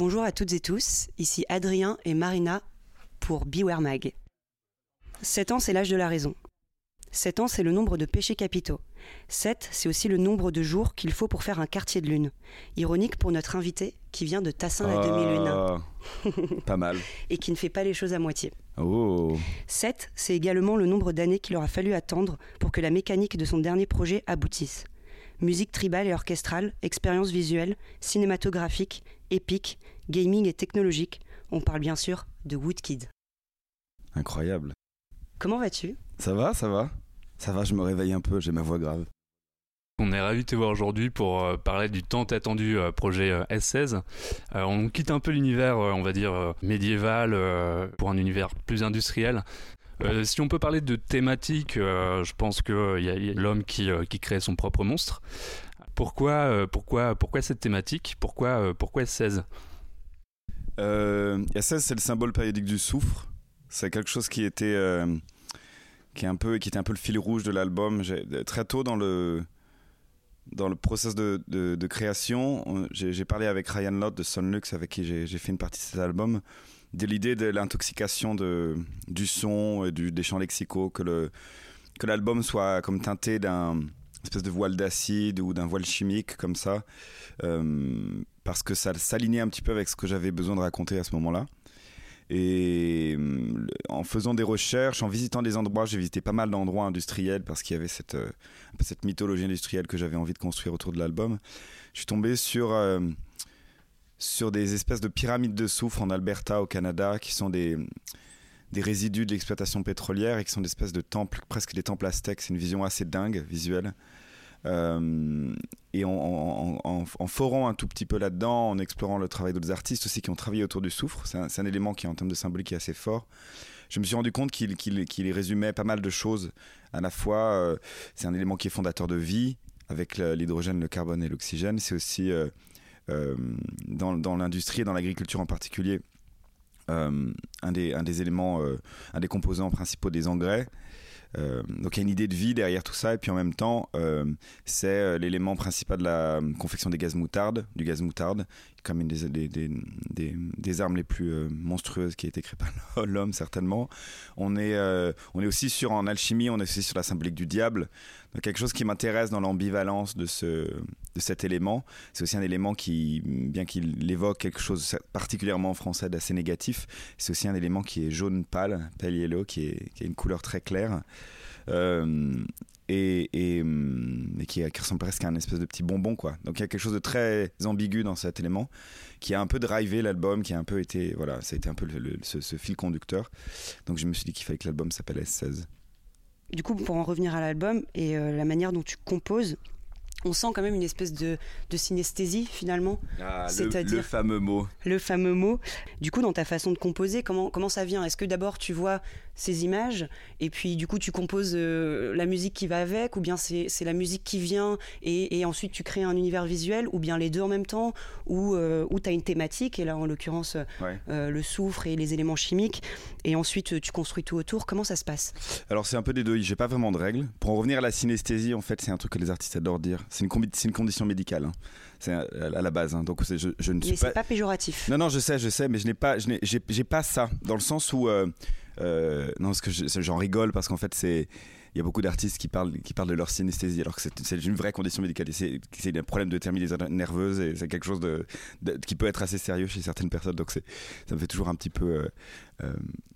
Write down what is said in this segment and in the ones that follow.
Bonjour à toutes et tous, ici Adrien et Marina pour Beware Mag. 7 ans, c'est l'âge de la raison. 7 ans, c'est le nombre de péchés capitaux. 7, c'est aussi le nombre de jours qu'il faut pour faire un quartier de lune. Ironique pour notre invité qui vient de Tassin la demi-lune. Oh, pas mal. et qui ne fait pas les choses à moitié. Oh. 7, c'est également le nombre d'années qu'il aura fallu attendre pour que la mécanique de son dernier projet aboutisse. Musique tribale et orchestrale, expérience visuelle, cinématographique, épique, gaming et technologique. On parle bien sûr de Woodkid. Incroyable. Comment vas-tu? Ça va, ça va Ça va, je me réveille un peu, j'ai ma voix grave. On est ravi de te voir aujourd'hui pour euh, parler du tant attendu euh, projet euh, S16. on quitte un peu l'univers, on va dire, médiéval pour un univers plus industriel. Si on peut parler de thématique, je pense qu'il y a, l'homme qui, crée son propre monstre. Pourquoi, pourquoi, pourquoi cette thématique? Pourquoi, pourquoi S16 S16, c'est le symbole périodique du soufre. C'est quelque chose qui était, qui, est un peu, qui était un peu le fil rouge de l'album. Très tôt dans le dans le process de, de, création, j'ai parlé avec Ryan Lott de Sonlux, avec qui j'ai fait une partie de cet album, de l'idée de l'intoxication du son et du, des chants lexicaux, que que l'album soit comme teinté d'un espèce de voile d'acide ou d'un voile chimique comme ça, euh, parce que ça s'alignait un petit peu avec ce que j'avais besoin de raconter à ce moment-là. Et euh, en faisant des recherches, en visitant des endroits, j'ai visité pas mal d'endroits industriels parce qu'il y avait cette, euh, cette mythologie industrielle que j'avais envie de construire autour de l'album. Je suis tombé sur, sur des espèces de pyramides de soufre en Alberta, au Canada, qui sont des, des résidus de l'exploitation pétrolière et qui sont des espèces de temples, presque des temples aztèques. C'est une vision assez dingue, visuelle. Euh, et en, forant un tout petit peu là-dedans, en explorant le travail d'autres artistes aussi qui ont travaillé autour du soufre, c'est un, élément qui en termes de symbolique est assez fort. Je me suis rendu compte qu'il résumait pas mal de choses. À la fois, euh, c'est un élément qui est fondateur de vie, avec l'hydrogène, le carbone et l'oxygène. C'est aussi euh, dans, dans l'industrie et dans l'agriculture en particulier. un, des, un des éléments, un des composants principaux des engrais. Euh, donc il y a une idée de vie derrière tout ça, et puis en même temps, euh, c'est euh, l'élément principal de la confection des gaz moutarde, du gaz moutarde, comme une des, des, des, des armes les plus monstrueuses qui a été créée par l'homme certainement. On est, on est aussi sur en alchimie, on est aussi sur la symbolique du diable. Quelque chose qui m'intéresse dans l'ambivalence de, ce, de cet élément. C'est aussi un élément qui, bien qu'il évoque quelque chose particulièrement français d'assez négatif, c'est aussi un élément qui est jaune pâle, pale yellow, qui est, qui a une couleur très claire. Euh, et, et, qui, ressemble presque à un espèce de petit bonbon quoi. Donc il y a quelque chose de très ambigu dans cet élément qui a un peu drivé l'album, qui a un peu été voilà, ça a été un peu ce, fil conducteur. Donc je me suis dit qu'il fallait que l'album s'appelle S16. Du coup, pour en revenir à l'album et euh, la manière dont tu composes, on sent quand même une espèce de, de synesthésie finalement. Ah, C'est-à-dire le, fameux mot. Le fameux mot. Du coup, dans ta façon de composer, comment, comment ça vient? Est-ce que d'abord tu vois ces images et puis du coup tu composes euh, la musique qui va avec ou bien c'est la musique qui vient et, ensuite tu crées un univers visuel ou bien les deux en même temps ou, euh, tu as une thématique et là en l'occurrence euh, le soufre et les éléments chimiques et ensuite tu construis tout autour. Comment ça se passe? Alors c'est un peu des deux. J'ai pas vraiment de règles. Pour en revenir à la synesthésie, en fait, c'est un truc que les artistes adorent dire c'est une, une, condition médicale. Hein. C'est à, la base. Hein. Donc je, je, ne suis mais pas. c'est pas péjoratif. Non, non, je sais, je sais, mais je n'ai pas, j'ai pas ça dans le sens où euh, non, parce que j'en rigole parce qu'en fait c'est il y a beaucoup d'artistes qui parlent, qui parlent de leur synesthésie alors que c'est une vraie condition médicale. C'est un problème de terminaison nerveuse et c'est quelque chose de, qui peut être assez sérieux chez certaines personnes. Donc ça me fait toujours un petit peu. Euh, euh,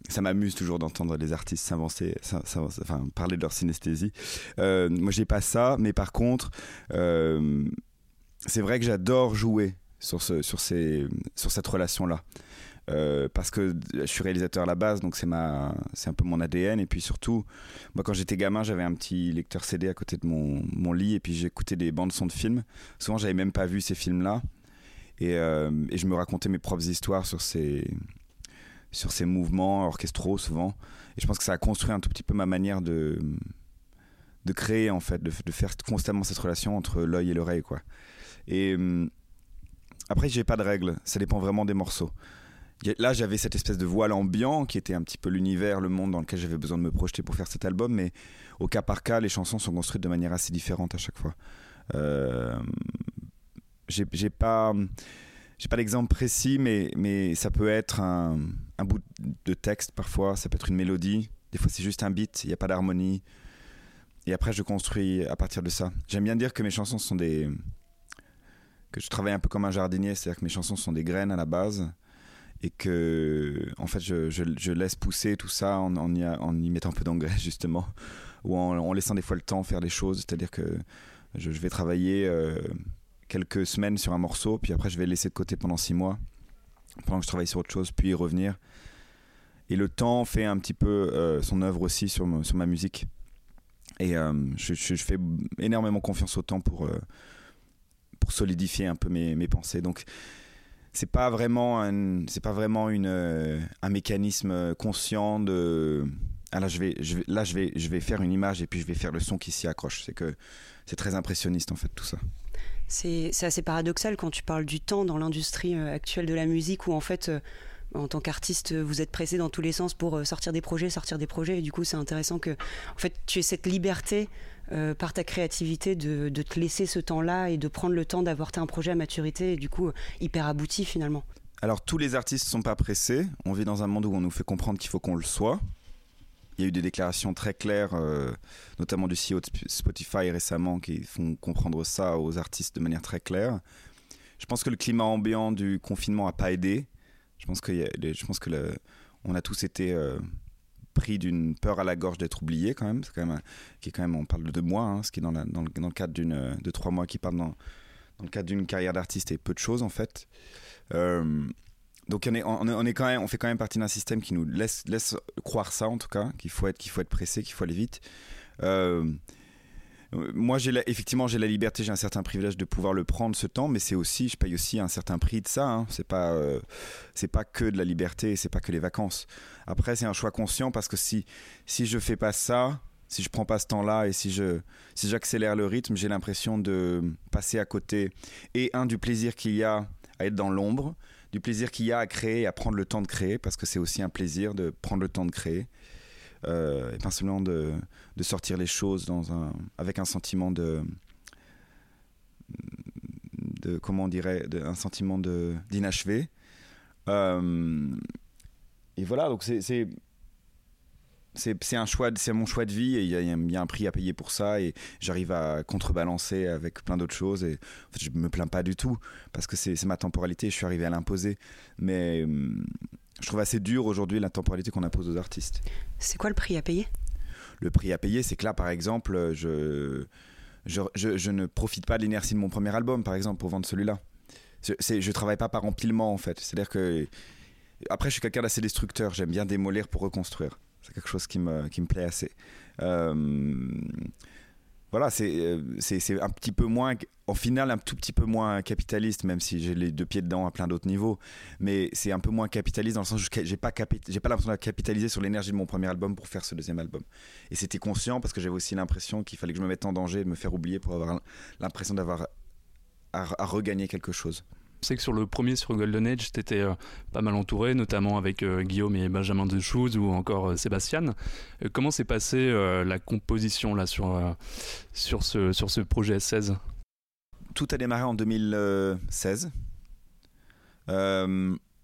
ça m'amuse toujours d'entendre les artistes s'avancer, enfin parler de leur synesthésie. Euh, moi j'ai pas ça, mais par contre, c'est vrai que j'adore jouer sur, ce, sur, ces, sur cette relation-là. Euh, parce que je suis réalisateur à la base, donc c'est ma, c'est un peu mon ADN. Et puis surtout, moi quand j'étais gamin, j'avais un petit lecteur CD à côté de mon, lit, et puis j'écoutais des bandes son de films. Souvent, j'avais même pas vu ces films-là, et, euh, et, je me racontais mes propres histoires sur ces, sur ces mouvements orchestraux souvent. Et je pense que ça a construit un tout petit peu ma manière de de créer en fait, de, faire constamment cette relation entre l'œil et l'oreille, quoi. Et hum, après, j'ai pas de règles. Ça dépend vraiment des morceaux. Là, j'avais cette espèce de voile ambiant qui était un petit peu l'univers, le monde dans lequel j'avais besoin de me projeter pour faire cet album, mais au cas par cas, les chansons sont construites de manière assez différente à chaque fois. Euh, j'ai pas d'exemple précis, mais, mais ça peut être un, un, bout de texte parfois, ça peut être une mélodie. Des fois, c'est juste un beat, il n'y a pas d'harmonie. Et après, je construis à partir de ça. J'aime bien dire que mes chansons sont des. que je travaille un peu comme un jardinier, c'est-à-dire que mes chansons sont des graines à la base. Et que, en fait, je, laisse pousser tout ça en, y, mettant un peu d'engrais, justement. Ou en, laissant des fois le temps faire les choses. C'est-à-dire que je, vais travailler. Euh, quelques semaines sur un morceau, puis après je vais laisser de côté pendant six mois, pendant que je travaille sur autre chose, puis y revenir. Et le temps fait un petit peu euh, son œuvre aussi sur, ma musique. Et euh, je, fais énormément confiance au temps pour, pour solidifier un peu mes, mes pensées. Donc c'est pas vraiment un, c'est pas vraiment une, un mécanisme conscient de ah là je vais, je vais là je vais je vais faire une image et puis je vais faire le son qui s'y accroche c'est que c'est très impressionniste en fait tout ça c'est assez paradoxal quand tu parles du temps dans l'industrie euh, actuelle de la musique où en fait euh, en tant qu'artiste, vous êtes pressé dans tous les sens pour euh, sortir des projets, sortir des projets. Et du coup, c'est intéressant que, en fait, tu aies cette liberté par ta créativité de, te laisser ce temps-là et de prendre le temps d'avoir un projet à maturité et du coup hyper abouti finalement. Alors, tous les artistes sont pas pressés. On vit dans un monde où on nous fait comprendre qu'il faut qu'on le soit. Il y a eu des déclarations très claires, euh, notamment du CEO de Spotify récemment, qui font comprendre ça aux artistes de manière très claire. Je pense que le climat ambiant du confinement n'a pas aidé. Je pense, que je pense que on a tous été euh, pris d'une peur à la gorge d'être oubliés quand même. C'est quand même, qui est quand même, on parle de deux mois, hein, ce qui est dans, le, dans, le, cadre d'une, de trois mois qui partent dans, dans le cadre d'une carrière d'artiste et peu de choses en fait. Euh, donc on est, on est, quand même, on fait quand même partie d'un système qui nous laisse, laisse croire ça en tout cas, qu'il faut être, qu'il faut être pressé, qu'il faut aller vite. Euh, moi, j'ai effectivement, j'ai la liberté, j'ai un certain privilège de pouvoir le prendre ce temps, mais c'est aussi, je paye aussi un certain prix de ça. Hein. C'est pas, euh, c'est pas que de la liberté, c'est pas que les vacances. Après, c'est un choix conscient parce que si, si je fais pas ça, si je prends pas ce temps-là et si je, si j'accélère le rythme, j'ai l'impression de passer à côté et un du plaisir qu'il y a à être dans l'ombre du plaisir qu'il y a à créer, à prendre le temps de créer, parce que c'est aussi un plaisir de prendre le temps de créer. Et pas seulement de, sortir les choses avec un sentiment de, comment on dirait, un sentiment d'inachevé. Euh, et voilà, donc c'est c'est un choix, c'est mon choix de vie et il y, a, un prix à payer pour ça et j'arrive à contrebalancer avec plein d'autres choses et en fait, je me plains pas du tout parce que c'est ma temporalité, je suis arrivé à l'imposer. Mais hum, je trouve assez dur aujourd'hui la temporalité qu'on impose aux artistes. C'est quoi le prix à payer? Le prix à payer, c'est que là, par exemple, je, je, je, ne profite pas de l'inertie de mon premier album, par exemple, pour vendre celui-là. Je, je travaille pas par empilement en fait. C'est-à-dire que après, je suis quelqu'un d'assez destructeur. J'aime bien démolir pour reconstruire. C'est quelque chose qui me, qui me plaît assez. Euh, voilà, euh, c'est, un petit peu moins, en final, un tout petit peu moins capitaliste, même si j'ai les deux pieds dedans à plein d'autres niveaux. Mais c'est un peu moins capitaliste dans le sens où j'ai pas, j'ai pas l'impression de capitaliser sur l'énergie de mon premier album pour faire ce deuxième album. Et c'était conscient parce que j'avais aussi l'impression qu'il fallait que je me mette en danger, de me faire oublier pour avoir l'impression d'avoir à regagner quelque chose. Je sais que sur le premier, sur Golden Age, tu étais euh, pas mal entouré, notamment avec euh, Guillaume et Benjamin Deschouze ou encore euh, Sébastien. comment s'est passée la composition là, sur, sur, ce, sur ce projet 16 Tout a démarré en 2016.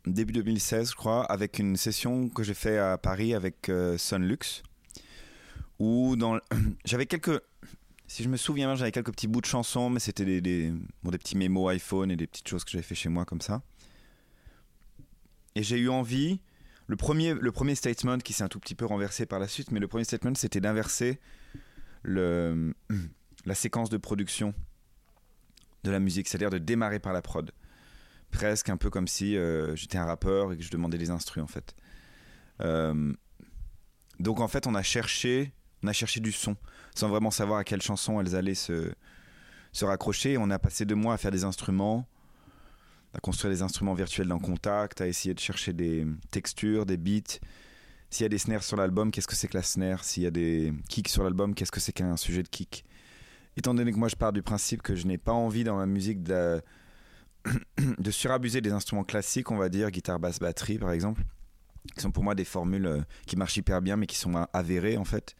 début 2016, je crois, avec une session que j'ai fait à Paris avec Sunlux, où j'avais quelques si je me souviens bien, j'avais quelques petits bouts de chansons, mais c'était des, des, des petits mémos iPhone et des petites choses que j'avais fait chez moi comme ça. Et j'ai eu envie, le premier, le premier statement qui s'est un tout petit peu renversé par la suite, mais le premier statement c'était d'inverser le, la séquence de production de la musique, c'est-à-dire de démarrer par la prod. Presque un peu comme si euh, j'étais un rappeur et que je demandais des instrus en fait. Euh, donc en fait on a cherché on a cherché du son, sans vraiment savoir à quelle chanson elles allaient se, se raccrocher. On a passé deux mois à faire des instruments, à construire des instruments virtuels dans Contact, à essayer de chercher des textures, des beats. S'il y a des snares sur l'album, qu'est-ce que c'est que la snare? S'il y a des kicks sur l'album, qu'est-ce que c'est qu'un sujet de kick? Étant donné que moi je pars du principe que je n'ai pas envie dans ma musique de, de surabuser des instruments classiques, on va dire guitare, basse, batterie par exemple, qui sont pour moi des formules euh, qui marchent hyper bien mais qui sont avérées en fait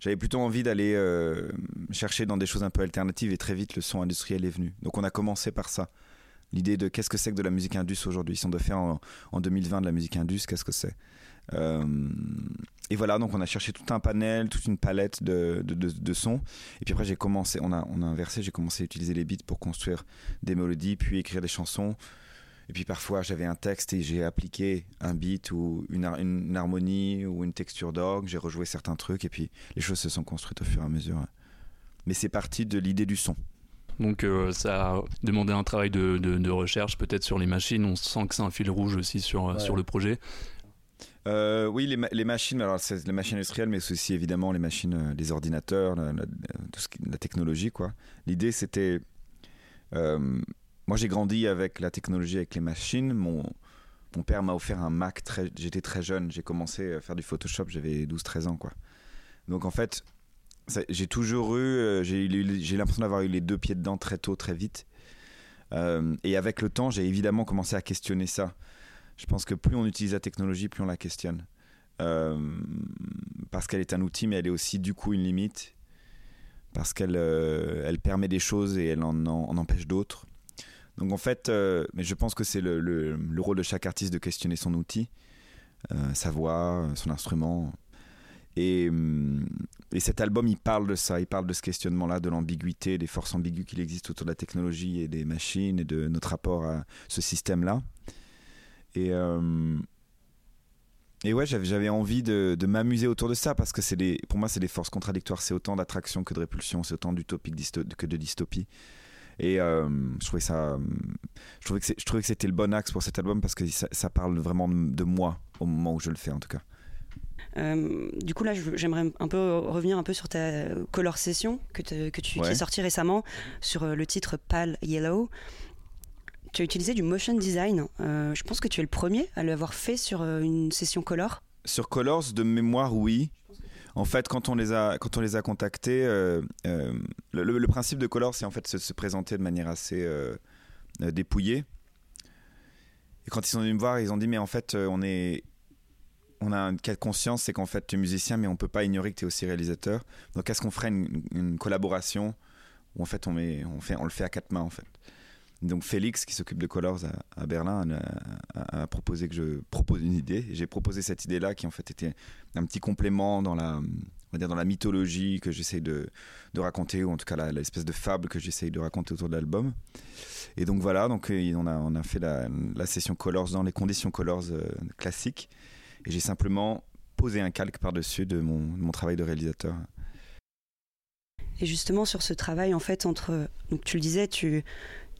j'avais plutôt envie d'aller euh, chercher dans des choses un peu alternatives et très vite le son industriel est venu. Donc on a commencé par ça. L'idée de qu'est-ce que c'est que de la musique indus aujourd'hui? Si on doit faire en, en 2020 de la musique indus, qu'est-ce que c'est? Euh, et voilà, donc on a cherché tout un panel, toute une palette de, sons. Et puis après, j'ai commencé, on a, on a inversé, j'ai commencé à utiliser les beats pour construire des mélodies, puis écrire des chansons. Et puis parfois, j'avais un texte et j'ai appliqué un beat ou une, une, harmonie ou une texture d'orgue. J'ai rejoué certains trucs et puis les choses se sont construites au fur et à mesure. Mais c'est parti de l'idée du son. Donc euh, ça a demandé un travail de, de, recherche peut-être sur les machines. On sent que c'est un fil rouge aussi sur, sur le projet. Euh, oui, les, les, machines, alors c'est les machines industrielles, mais aussi évidemment les machines, euh, les ordinateurs, la, la, technologie, quoi. L'idée, c'était, euh, moi, j'ai grandi avec la technologie, avec les machines. Mon, père m'a offert un Mac. J'étais très jeune. J'ai commencé à faire du Photoshop. J'avais 12-13 ans, quoi. Donc en fait, j'ai toujours eu, j'ai, j'ai l'impression d'avoir eu les deux pieds dedans très tôt, très vite. et avec le temps, j'ai évidemment commencé à questionner ça. Je pense que plus on utilise la technologie, plus on la questionne. Euh, parce qu'elle est un outil, mais elle est aussi du coup une limite. Parce qu'elle euh, elle permet des choses et elle en, empêche d'autres. Donc en fait, euh, mais je pense que c'est le, le, le, rôle de chaque artiste de questionner son outil, sa voix, son instrument. Et, et, cet album, il parle de ça, il parle de ce questionnement-là, de l'ambiguïté, des forces ambiguës qu'il existe autour de la technologie et des machines et de notre rapport à ce système-là. Et, euh, et ouais, j'avais envie de, de m'amuser autour de ça parce que c'est pour moi, c'est des forces contradictoires. C'est autant d'attraction que de répulsion, c'est autant d'utopique que de dystopie. Et euh, je trouvais ça, je trouvais que je trouvais que c'était le bon axe pour cet album parce que ça, ça, parle vraiment de moi au moment où je le fais en tout cas. Euh, du coup là, j'aimerais un peu revenir un peu sur ta color session que, que tu qui est sortie récemment sur le titre Pale Yellow tu as utilisé du motion design. Euh, je pense que tu es le premier à l'avoir fait sur euh, une session Color. Sur Colors, de mémoire, oui. En fait, quand on les a, quand on les a contactés, euh, le, principe de Colors, c'est en fait se, se, présenter de manière assez dépouillée. Et quand ils sont venus me voir, ils ont dit mais en fait, on est, on a une conscience, c'est qu'en fait, tu es musicien, mais on peut pas ignorer que tu es aussi réalisateur. Donc, est-ce qu'on ferait une, une, collaboration où en fait on, met, on, fait, on le fait à quatre mains en fait? Donc Félix, qui s'occupe de Colors à, Berlin, a, proposé que je propose une idée. J'ai proposé cette idée-là, qui en fait était un petit complément dans la, on va dire dans la mythologie que j'essaye de, raconter, ou en tout cas l'espèce de fable que j'essaye de raconter autour de l'album. Et donc voilà, donc euh, on a, fait la, la session Colors dans les conditions Colors euh, classiques. Et j'ai simplement posé un calque par-dessus de mon, de mon travail de réalisateur. Et justement sur ce travail, en fait, entre, donc tu le disais, tu,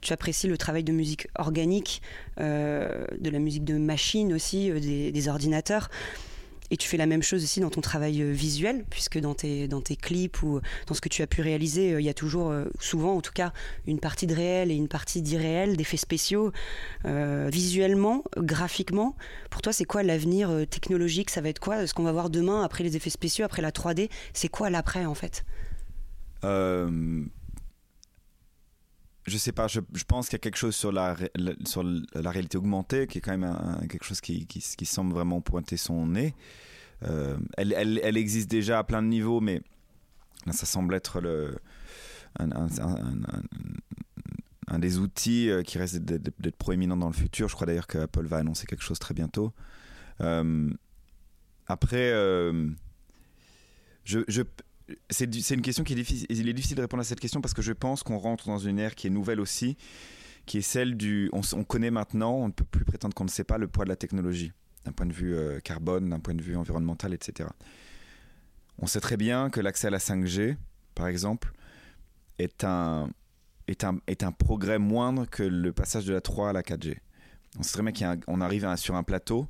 tu apprécies le travail de musique organique, euh, de la musique de machine aussi, euh, des, ordinateurs. Et tu fais la même chose aussi dans ton travail euh, visuel, puisque dans tes, dans tes clips ou dans ce que tu as pu réaliser, il y a toujours, souvent en tout cas, une partie de réel et une partie d'irréel, d'effets spéciaux. visuellement, graphiquement, pour toi, c'est quoi l'avenir technologique? Ça va être quoi? Ce qu'on va voir demain, après les effets spéciaux, après la 3D C'est quoi l'après en fait? Je sais pas, je, pense qu'il y a quelque chose sur la, sur la réalité augmentée qui est quand même quelque chose qui, qui, semble vraiment pointer son nez. Euh, elle, elle, existe déjà à plein de niveaux, mais ça semble être le, un, des outils euh, qui reste d'être proéminent dans le futur. Je crois d'ailleurs qu'Apple va annoncer quelque chose très bientôt. Euh, après, je, je, c'est une question qui est difficile. Il est difficile de répondre à cette question parce que je pense qu'on rentre dans une ère qui est nouvelle aussi, qui est celle du. On, connaît maintenant, on ne peut plus prétendre qu'on ne sait pas le poids de la technologie, d'un point de vue euh, carbone, d'un point de vue environnemental, etc. On sait très bien que l'accès à la 5G, par exemple, est un, est un, est un progrès moindre que le passage de la 3 à la 4G. On sait très bien qu'on arrive sur un plateau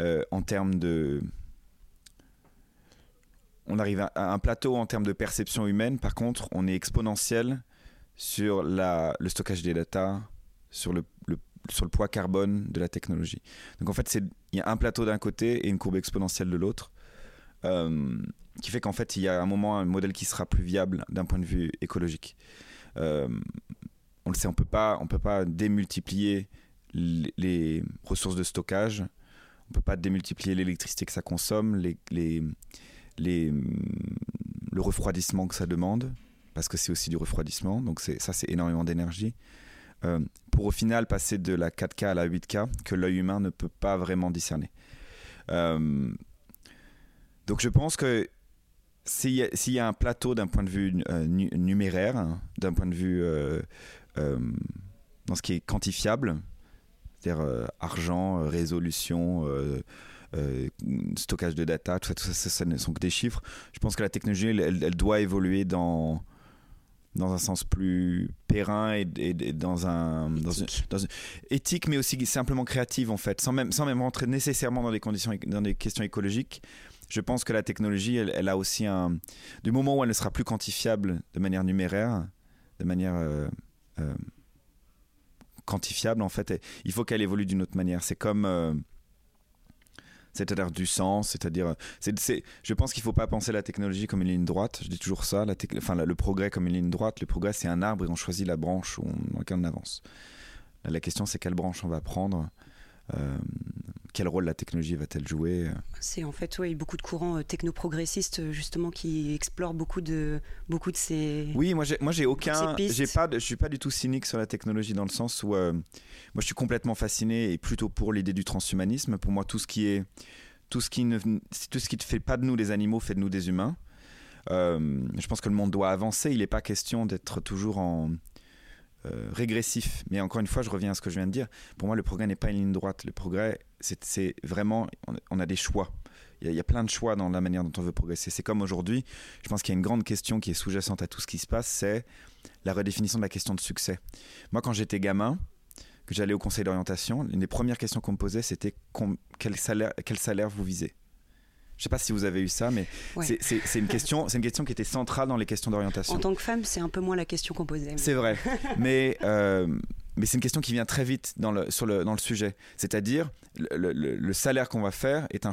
euh, en termes de on arrive à un plateau en termes de perception humaine. Par contre, on est exponentiel sur le stockage des data, sur le, poids carbone de la technologie. Donc en fait, il y a un plateau d'un côté et une courbe exponentielle de l'autre, euh, qui fait qu'en fait, il y a un moment un modèle qui sera plus viable d'un point de vue écologique. Euh, on le sait, on peut pas, on peut pas démultiplier les, ressources de stockage, on peut pas démultiplier l'électricité que ça consomme, les les, le refroidissement que ça demande, parce que c'est aussi du refroidissement, donc ça c'est énormément d'énergie. pour au final passer de la 4K à la 8K que l'œil humain ne peut pas vraiment discerner. donc je pense que s'il y, a un plateau d'un point de vue numéraire, hein, d'un point de vue dans ce qui est quantifiable, c'est-à-dire argent, résolution, euh, stockage de data, tout ça, tout ça, ça, ne sont que des chiffres. Je pense que la technologie, elle, doit évoluer dans dans un sens plus périn et, dans un dans éthique. mais aussi simplement créative en fait sans même sans même rentrer nécessairement dans des conditions dans des questions écologiques. Je pense que la technologie elle, a aussi un du moment où elle ne sera plus quantifiable de manière numéraire de manière euh, euh, quantifiable en fait il faut qu'elle évolue d'une autre manière. C'est comme c'est-à-dire du sens, c'est-à-dire, c'est, je pense qu'il ne faut pas penser la technologie comme une ligne droite. Je dis toujours ça, la enfin le progrès comme une ligne droite. Le progrès c'est un arbre et on choisit la branche dans laquelle on avance. la question c'est quelle branche on va prendre. Euh, quel rôle la technologie va-t-elle jouer C'est en fait oui, beaucoup de courants euh, technoprogressistes justement qui explorent beaucoup de beaucoup de ces. Oui, moi j'ai moi j'ai aucun, j'ai pas, je suis pas du tout cynique sur la technologie dans le sens où euh, moi je suis complètement fasciné et plutôt pour l'idée du transhumanisme. Pour moi tout ce qui est tout ce qui ne tout ce qui ne fait pas de nous des animaux fait de nous des humains. je pense que le monde doit avancer. Il n'est pas question d'être toujours en euh, régressif. Mais encore une fois, je reviens à ce que je viens de dire. Pour moi, le progrès n'est pas une ligne droite. Le progrès, c'est vraiment, on a des choix. Il y, a, plein de choix dans la manière dont on veut progresser. C'est comme aujourd'hui, je pense qu'il y a une grande question qui est sous-jacente à tout ce qui se passe, c'est la redéfinition de la question de succès. Moi, quand j'étais gamin, que j'allais au conseil d'orientation, une des premières questions qu'on me posait, c'était quel salaire, quel salaire vous visez? Je ne sais pas si vous avez eu ça, mais c'est une question, c'est une question qui était centrale dans les questions d'orientation. En tant que femme, c'est un peu moins la question qu'on posait. C'est vrai, mais euh, mais c'est une question qui vient très vite dans le sur le dans le sujet. C'est-à-dire le, le, salaire qu'on va faire est un,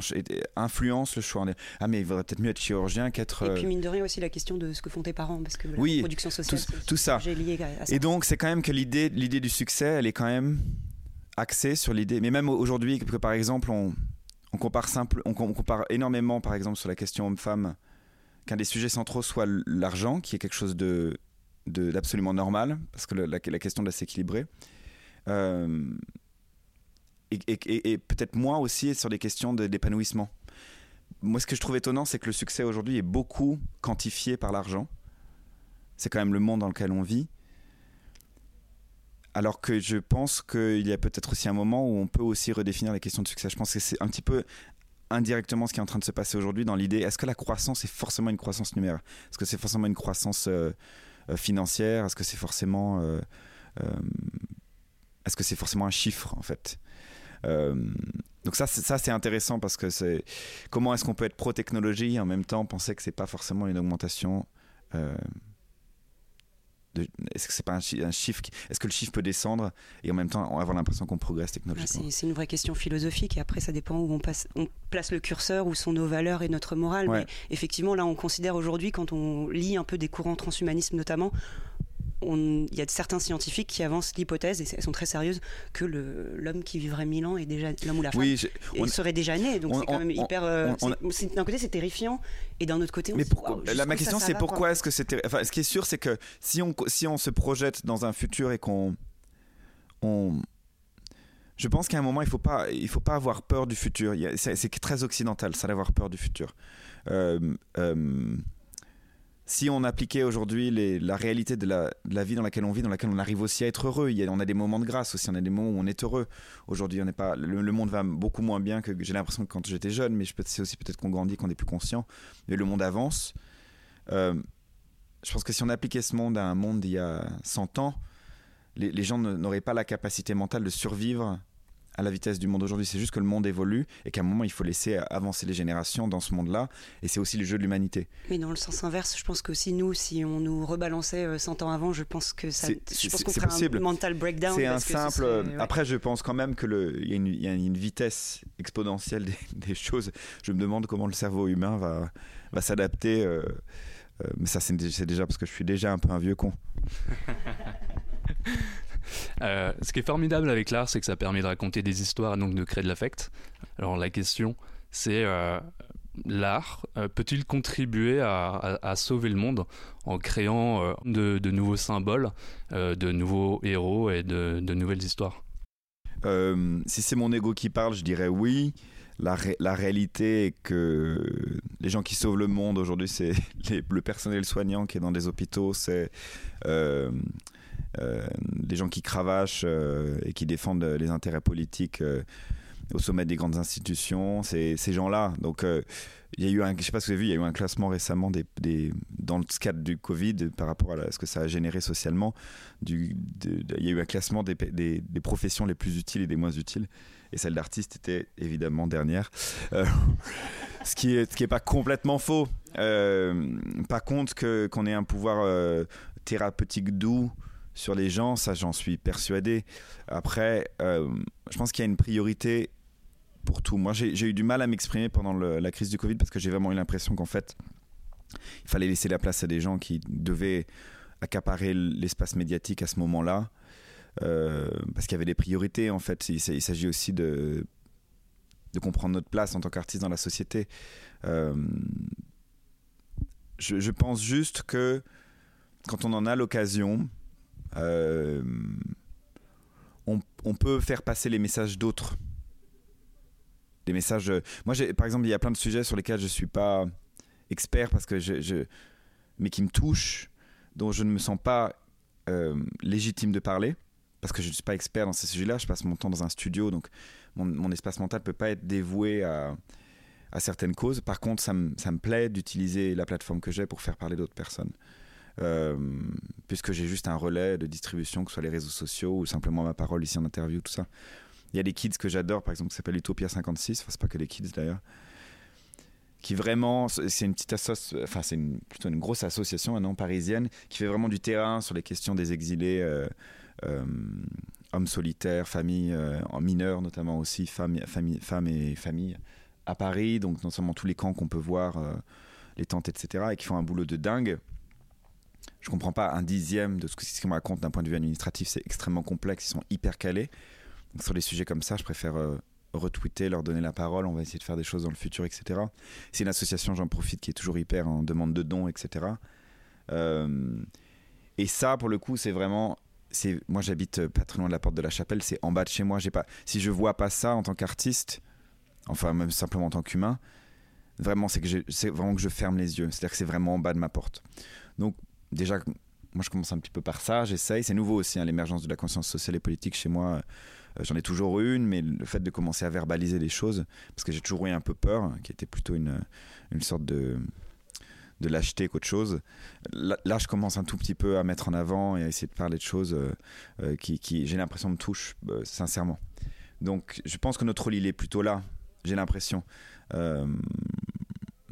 influence le choix. Ah mais il vaudrait peut-être mieux être chirurgien qu'être. Et puis euh, mine de rien aussi la question de ce que font tes parents parce que la production sociale. Tout, tout ça. Lié à ça. Et donc c'est quand même que l'idée l'idée du succès, elle est quand même axée sur l'idée. Mais même aujourd'hui, que par exemple on on compare, énormément, par exemple, sur la question homme-femme, qu'un des sujets centraux soit l'argent, qui est quelque chose de d'absolument normal, parce que la, question doit s'équilibrer. Euh, et, peut-être moins aussi sur des questions d'épanouissement. Moi, ce que je trouve étonnant, c'est que le succès aujourd'hui est beaucoup quantifié par l'argent. C'est quand même le monde dans lequel on vit. Alors que je pense qu'il y a peut-être aussi un moment où on peut aussi redéfinir les questions de succès. Je pense que c'est un petit peu indirectement ce qui est en train de se passer aujourd'hui dans l'idée est-ce que la croissance est forcément une croissance numéraire? Est-ce que c'est forcément une croissance euh, euh, financière? Est-ce que c'est forcément euh, est-ce que c'est forcément un chiffre en fait? Donc ça, ça c'est intéressant parce que c'est comment est-ce qu'on peut être pro technologie et en même temps penser que c'est pas forcément une augmentation est-ce que c'est pas un, chiffre Est-ce que le chiffre peut descendre et en même temps avoir l'impression qu'on progresse technologiquement? C'est une vraie question philosophique et après ça dépend où on, passe, on place le curseur, où sont nos valeurs et notre morale. Mais effectivement, là, on considère aujourd'hui, quand on lit un peu des courants transhumanisme notamment, il y a certains scientifiques qui avancent l'hypothèse, et elles sont très sérieuses, que l'homme qui vivrait mille ans est déjà l'homme ou la femme on, serait déjà né. Donc c'est quand même hyper. Euh, d'un côté c'est terrifiant, et d'un autre côté. On mais pourquoi, ma question c'est pourquoi est-ce que c'est. Enfin, ce qui est sûr, c'est que si on si on se projette dans un futur et qu'on on je pense qu'à un moment, il ne faut, pas, il faut pas avoir peur du futur. C'est très occidental, ça, d'avoir peur du futur. Euh, euh, si on appliquait aujourd'hui la réalité de la, vie dans laquelle on vit, dans laquelle on arrive aussi à être heureux, y a, on a des moments de grâce aussi, on a des moments où on est heureux. Aujourd'hui, on pas, le, monde va beaucoup moins bien que j'ai l'impression que quand j'étais jeune, mais c'est aussi peut-être qu'on grandit, qu'on est plus conscient. Mais le monde avance. Euh, je pense que si on appliquait ce monde à un monde d'il y a 100 ans, les gens n'auraient pas la capacité mentale de survivre à la vitesse du monde aujourd'hui. C'est juste que le monde évolue et qu'à un moment, il faut laisser avancer les générations dans ce monde-là. Et c'est aussi le jeu de l'humanité. Mais dans le sens inverse, je pense que si nous, si on nous rebalançait 100 euh, ans avant, je pense que ça, je pense qu'on ferait un mental breakdown. C'est un simple. Après, je pense quand même que le, il y, a une vitesse exponentielle des, choses. Je me demande comment le cerveau humain va, va s'adapter. Euh, euh, mais ça, c'est déjà parce que je suis déjà un peu un vieux con. Euh, ce qui est formidable avec l'art, c'est que ça permet de raconter des histoires et donc de créer de l'affect. Alors la question, c'est euh, l'art peut-il contribuer à, sauver le monde en créant de, nouveaux symboles, de nouveaux héros et de, nouvelles histoires? Si c'est mon ego qui parle, je dirais oui la, réalité est que les gens qui sauvent le monde aujourd'hui, c'est le personnel soignant qui est dans des hôpitaux, c'est euh, euh, les gens qui cravachent euh, et qui défendent les intérêts politiques au sommet des grandes institutions, ces gens-là. Donc, il y a eu un, je sais pas si vous avez vu, il y a eu un classement récemment des, des dans le cadre du Covid par rapport à ce que ça a généré socialement. Il y a eu un classement des, des, des professions les plus utiles et des moins utiles et celle d'artiste était évidemment dernière. Euh, ce qui est, ce qui est pas complètement faux. Euh, par contre, qu'on ait un pouvoir euh, thérapeutique doux sur les gens, ça j'en suis persuadé. Après, je pense qu'il y a une priorité pour tout. Moi, j'ai eu du mal à m'exprimer pendant la crise du Covid parce que j'ai vraiment eu l'impression qu'en fait, il fallait laisser la place à des gens qui devaient accaparer l'espace médiatique à ce moment-là. Euh, parce qu'il y avait des priorités en fait. Il, s'agit aussi de, de comprendre notre place en tant qu'artiste dans la société. Euh, je, pense juste que quand on en a l'occasion, euh, on, peut faire passer les messages d'autres. Des messages. Moi, par exemple, il y a plein de sujets sur lesquels je suis pas expert parce que je, mais qui me touchent, dont je ne me sens pas légitime de parler parce que je ne suis pas expert dans ces sujets-là, je passe mon temps dans un studio, donc mon, espace mental ne peut pas être dévoué à, certaines causes. Par contre, ça me, plaît d'utiliser la plateforme que j'ai pour faire parler d'autres personnes. Euh, puisque j'ai juste un relais de distribution, que ce soit les réseaux sociaux ou simplement ma parole ici en interview, tout ça. Il y a des kids que j'adore, par exemple, qui s'appelle Utopia 56, enfin, c'est pas que les kids d'ailleurs, qui vraiment, c'est une petite association, enfin, c'est plutôt une grosse association, non parisienne, qui fait vraiment du terrain sur les questions des exilés. Euh, euh, hommes solitaires, familles euh, mineurs notamment aussi, femmes, femmes et familles à Paris, donc non seulement tous les camps qu'on peut voir, les tentes, etc., et qui font un boulot de dingue. Je comprends pas un dixième de ce qu'ils me racontent d'un point de vue administratif, c'est extrêmement complexe, ils sont hyper calés. Sur des sujets comme ça, je préfère retweeter, leur donner la parole, on va essayer de faire des choses dans le futur, etc. C'est une association, j'en profite, qui est toujours hyper en demande de dons, etc. et ça, pour le coup, c'est vraiment moi j'habite euh, pas très loin de la porte de la chapelle, c'est en bas de chez moi. J'ai pas, si je vois pas ça en tant qu'artiste, enfin même simplement en tant qu'humain, vraiment c'est que c'est vraiment que je ferme les yeux. C'est-à-dire que c'est vraiment en bas de ma porte. Donc déjà, moi je commence un petit peu par ça, j'essaye. C'est nouveau aussi hein, l'émergence de la conscience sociale et politique chez moi. Euh, j'en ai toujours eu une, mais le fait de commencer à verbaliser les choses, parce que j'ai toujours eu un peu peur, qui était plutôt une, une sorte de de l'acheter qu'autre chose. Là, je commence un tout petit peu à mettre en avant et à essayer de parler de choses euh, euh, qui, j'ai l'impression, me touchent sincèrement. Donc, je pense que notre rôle, est plutôt là, j'ai l'impression.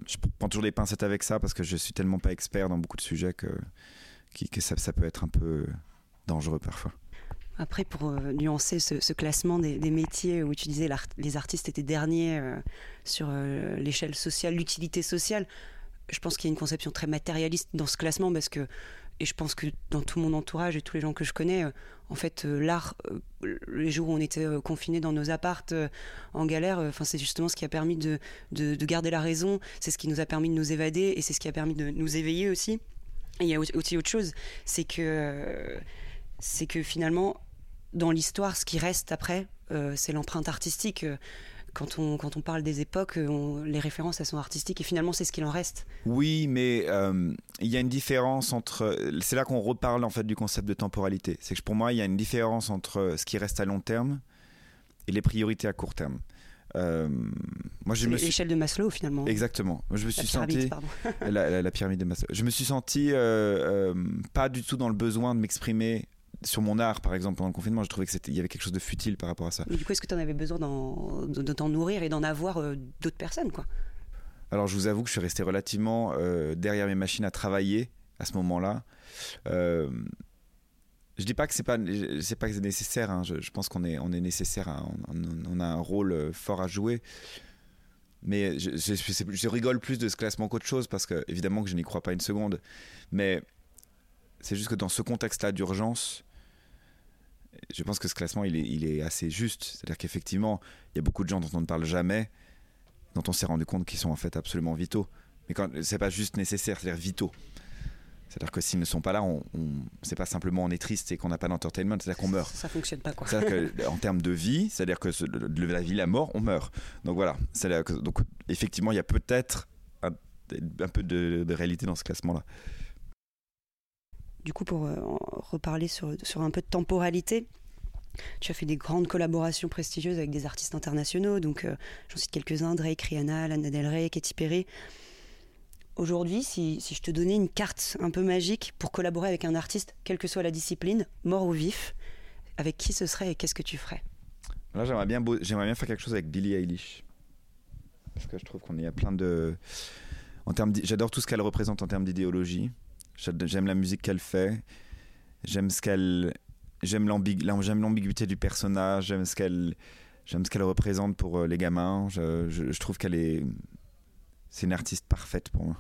Je prends toujours des pincettes avec ça parce que je suis tellement pas expert dans beaucoup de sujets que, ça, peut être un peu dangereux parfois. Après, pour nuancer ce, classement des, métiers où tu disais les artistes étaient derniers sur l'échelle sociale, l'utilité sociale, je pense qu'il y a une conception très matérialiste dans ce classement parce que et je pense que dans tout mon entourage et tous les gens que je connais, euh, en fait, euh, l'art, euh, les jours où on était confinés dans nos appartes en galère, enfin, c'est justement ce qui a permis de, de, garder la raison, c'est ce qui nous a permis de nous évader et c'est ce qui a permis de nous éveiller aussi. Et il y a aussi autre chose, c'est que, c'est que finalement, dans l'histoire, ce qui reste après, c'est l'empreinte artistique quand on, quand on parle des époques, les références, elles sont artistiques et finalement, c'est ce qu'il en reste. Oui, mais euh, il y a une différence entre. C'est là qu'on reparle en fait du concept de temporalité. C'est que pour moi, il y a une différence entre ce qui reste à long terme et les priorités à court terme. Euh, moi, je me l'échelle de Maslow finalement. Exactement. je me suis senti la, la, pyramide de Maslow. Je me suis senti euh, euh, pas du tout dans le besoin de m'exprimer sur mon art, par exemple, pendant le confinement, je trouvais qu'il y avait quelque chose de futile par rapport à ça. Mais du coup, est-ce que tu en avais besoin de, t'en nourrir et d'en avoir euh, d'autres personnes quoi? Alors, je vous avoue que je suis resté relativement euh, derrière mes machines à travailler à ce moment-là. Euh, je dis pas que c'est pas c'est pas que c'est nécessaire. Hein. Je, pense qu'on est on est nécessaire. On, a un rôle fort à jouer. Mais je, je, rigole plus de ce classement qu'autre chose parce que évidemment que je n'y crois pas une seconde. Mais c'est juste que dans ce contexte-là d'urgence, je pense que ce classement, il est, il est assez juste. C'est-à-dire qu'effectivement, il y a beaucoup de gens dont on ne parle jamais, dont on s'est rendu compte qu'ils sont en fait absolument vitaux. Mais quand c'est pas juste nécessaire, c'est-à-dire vitaux. C'est-à-dire que s'ils ne sont pas là, on, on c'est pas simplement on est triste et qu'on n'a pas d'entertainment, c'est-à-dire qu'on meurt. Ça fonctionne pas quoi. C'est-à-dire qu'en termes de vie, c'est-à-dire que ce- le- la vie, la mort, on meurt. Donc voilà. Que- donc effectivement, il y a peut-être un, un peu de, de réalité dans ce classement-là. Du coup, pour euh, reparler sur, un peu de temporalité, tu as fait des grandes collaborations prestigieuses avec des artistes internationaux. Donc, euh, j'en cite quelques-uns Drake, Rihanna, Lana Del Rey, Katy Perry. Aujourd'hui, si, je te donnais une carte un peu magique pour collaborer avec un artiste, quelle que soit la discipline, mort ou vif, avec qui ce serait et qu'est-ce que tu ferais? Là, j'aimerais bien, j'aimerais bien faire quelque chose avec Billie Eilish. Parce que je trouve qu'on y a plein de. J'adore tout ce qu'elle représente en termes d'idéologie. J'aime la musique qu'elle fait. J'aime ce qu'elle. J'aime l'ambig- l'am- j'aime l'ambiguïté du personnage. J'aime ce qu'elle. J'aime ce qu'elle représente pour euh, les gamins. Je, je- je trouve qu'elle est. C'est une artiste parfaite pour moi.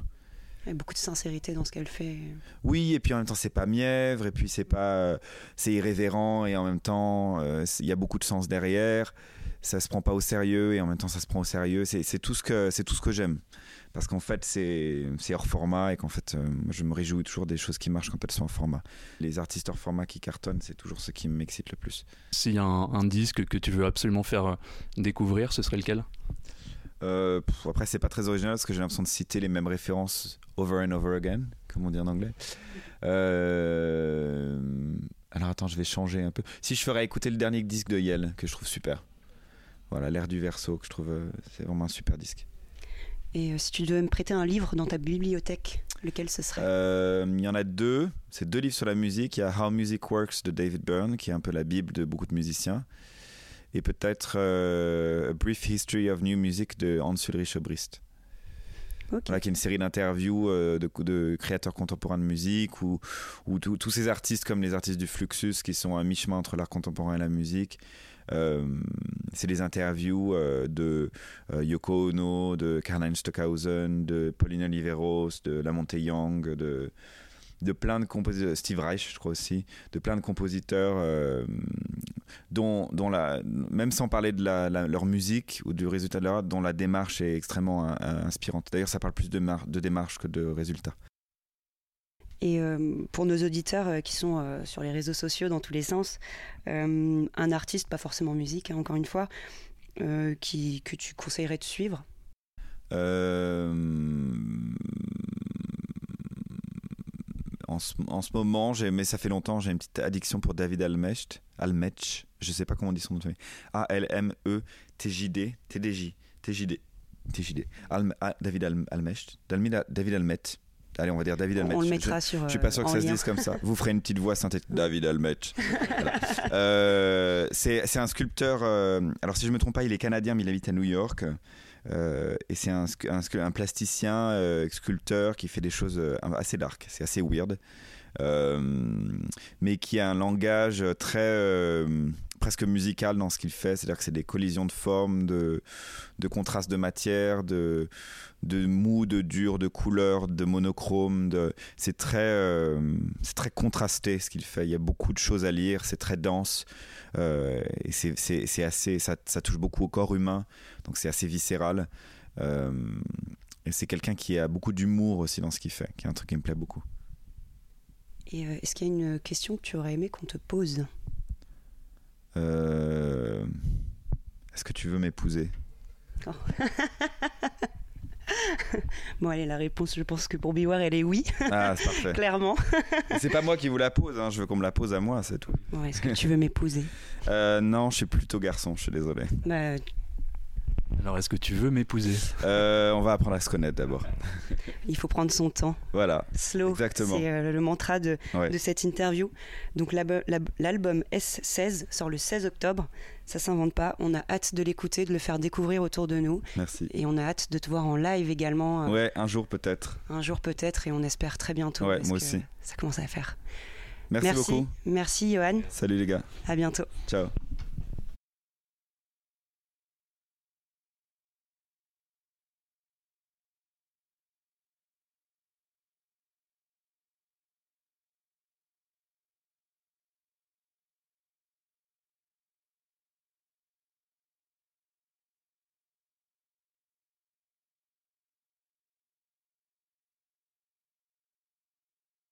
Il y a beaucoup de sincérité dans ce qu'elle fait. Oui, et puis en même temps, c'est pas mièvre, et puis c'est pas, euh, c'est irrévérent, et en même temps, euh, il y a beaucoup de sens derrière. Ça se prend pas au sérieux, et en même temps, ça se prend au sérieux. C'est tout ce que, c'est tout ce que j'aime, parce qu'en fait, c'est, hors format, et qu'en fait, euh, je me réjouis toujours des choses qui marchent quand elles sont en format. Les artistes hors format qui cartonnent, c'est toujours ce qui m'excite le plus. S'il y a un, un disque que tu veux absolument faire euh, découvrir, ce serait lequel? Euh, pff, après, c'est pas très original parce que j'ai l'impression de citer les mêmes références over and over again, comme on dit en anglais. Euh, Alors attends, je vais changer un peu. Si je ferais écouter le dernier disque de Yel, que je trouve super. Voilà, l'air du verso, que je trouve c'est vraiment un super disque. Et euh, si tu devais me prêter un livre dans ta bibliothèque, lequel ce serait? Euh, Il y en a deux. C'est deux livres sur la musique. Il y a How Music Works de David Byrne, qui est un peu la bible de beaucoup de musiciens. Et peut-être euh, A Brief History of New Music de Hans Ulrich Obrist. Ok. Voilà, qui est une série d'interviews euh, de, de créateurs contemporains de musique ou, ou tous tous ces artistes comme les artistes du Fluxus qui sont à mi-chemin entre l'art contemporain et la musique. Euh, c'est des interviews euh, de euh, Yoko Ono, de Karl-Heinz Stockhausen, de Pauline Oliveros, de Lamonte Young, de, de plein de compositeurs, Steve Reich, je crois aussi, de plein de compositeurs dont, dont la, même sans parler de leur musique ou du résultat de leur art, dont la démarche est extrêmement inspirante. D'ailleurs, ça parle plus de, de démarche que de résultat. Et euh, pour nos auditeurs euh, qui sont euh, sur les réseaux sociaux dans tous les sens, un artiste, pas forcément musique, hein, encore une fois, qui, que tu conseillerais de suivre? En, ce, en ce moment, mais ça fait longtemps, j'ai une petite addiction pour David Almecht. Almech, je sais pas comment on dit son nom. A-L-M-E-T-J-D, T-D-J, T-J-D, T-J-D. David Al- Almecht, David Almet. Allez, on va dire David Almet. On le Je- mettra je, sur. je suis pas sûr que euh, ça en se dise comme ça. Vous ferez une petite voix synthétique. David. Voilà. Euh, c'est un sculpteur. euh, alors, si je me trompe pas, il est canadien, mais il habite à New York. Euh, et c'est un, un, plasticien, sculpteur qui fait des choses assez dark. C'est assez weird. Euh, mais qui a un langage très euh, presque musical dans ce qu'il fait. C'est-à-dire que c'est des collisions de formes, de, de contrastes de matière, de, de mou, de dur, de couleurs, de monochrome. De... C'est très, euh, très contrasté ce qu'il fait. Il y a beaucoup de choses à lire. C'est très dense. Et c'est, assez, ça, touche beaucoup au corps humain. Donc c'est assez viscéral. Et c'est quelqu'un qui a beaucoup d'humour aussi dans ce qu'il fait, qui est un truc qui me plaît beaucoup. Et euh, est-ce qu'il y a une question que tu aurais aimé qu'on te pose? Euh, Est-ce que tu veux m'épouser? Bon, allez, la réponse, je pense que pour Biwar, elle est oui, Ah, c'est parfait. clairement. c'est pas moi qui vous la pose, hein, je veux qu'on me la pose à moi, c'est tout. Est-ce que tu veux m'épouser? Euh, non, je suis plutôt garçon, je suis désolé. bah, Alors, est-ce que tu veux m'épouser? Euh, on va apprendre à se connaître d'abord. Il faut prendre son temps. Voilà. Slow, Exactement. c'est euh, le mantra de, Ouais. de cette interview. Donc l'album S16 sort le 16 octobre. Ça s'invente pas. On a hâte de l'écouter, de le faire découvrir autour de nous. Merci. Et on a hâte de te voir en live également, euh, Ouais, un jour peut-être. un jour peut-être, et on espère très bientôt. Ouais, parce moi que aussi. Ça commence à faire. Merci, beaucoup. Merci Johan. Salut les gars. À bientôt. Ciao.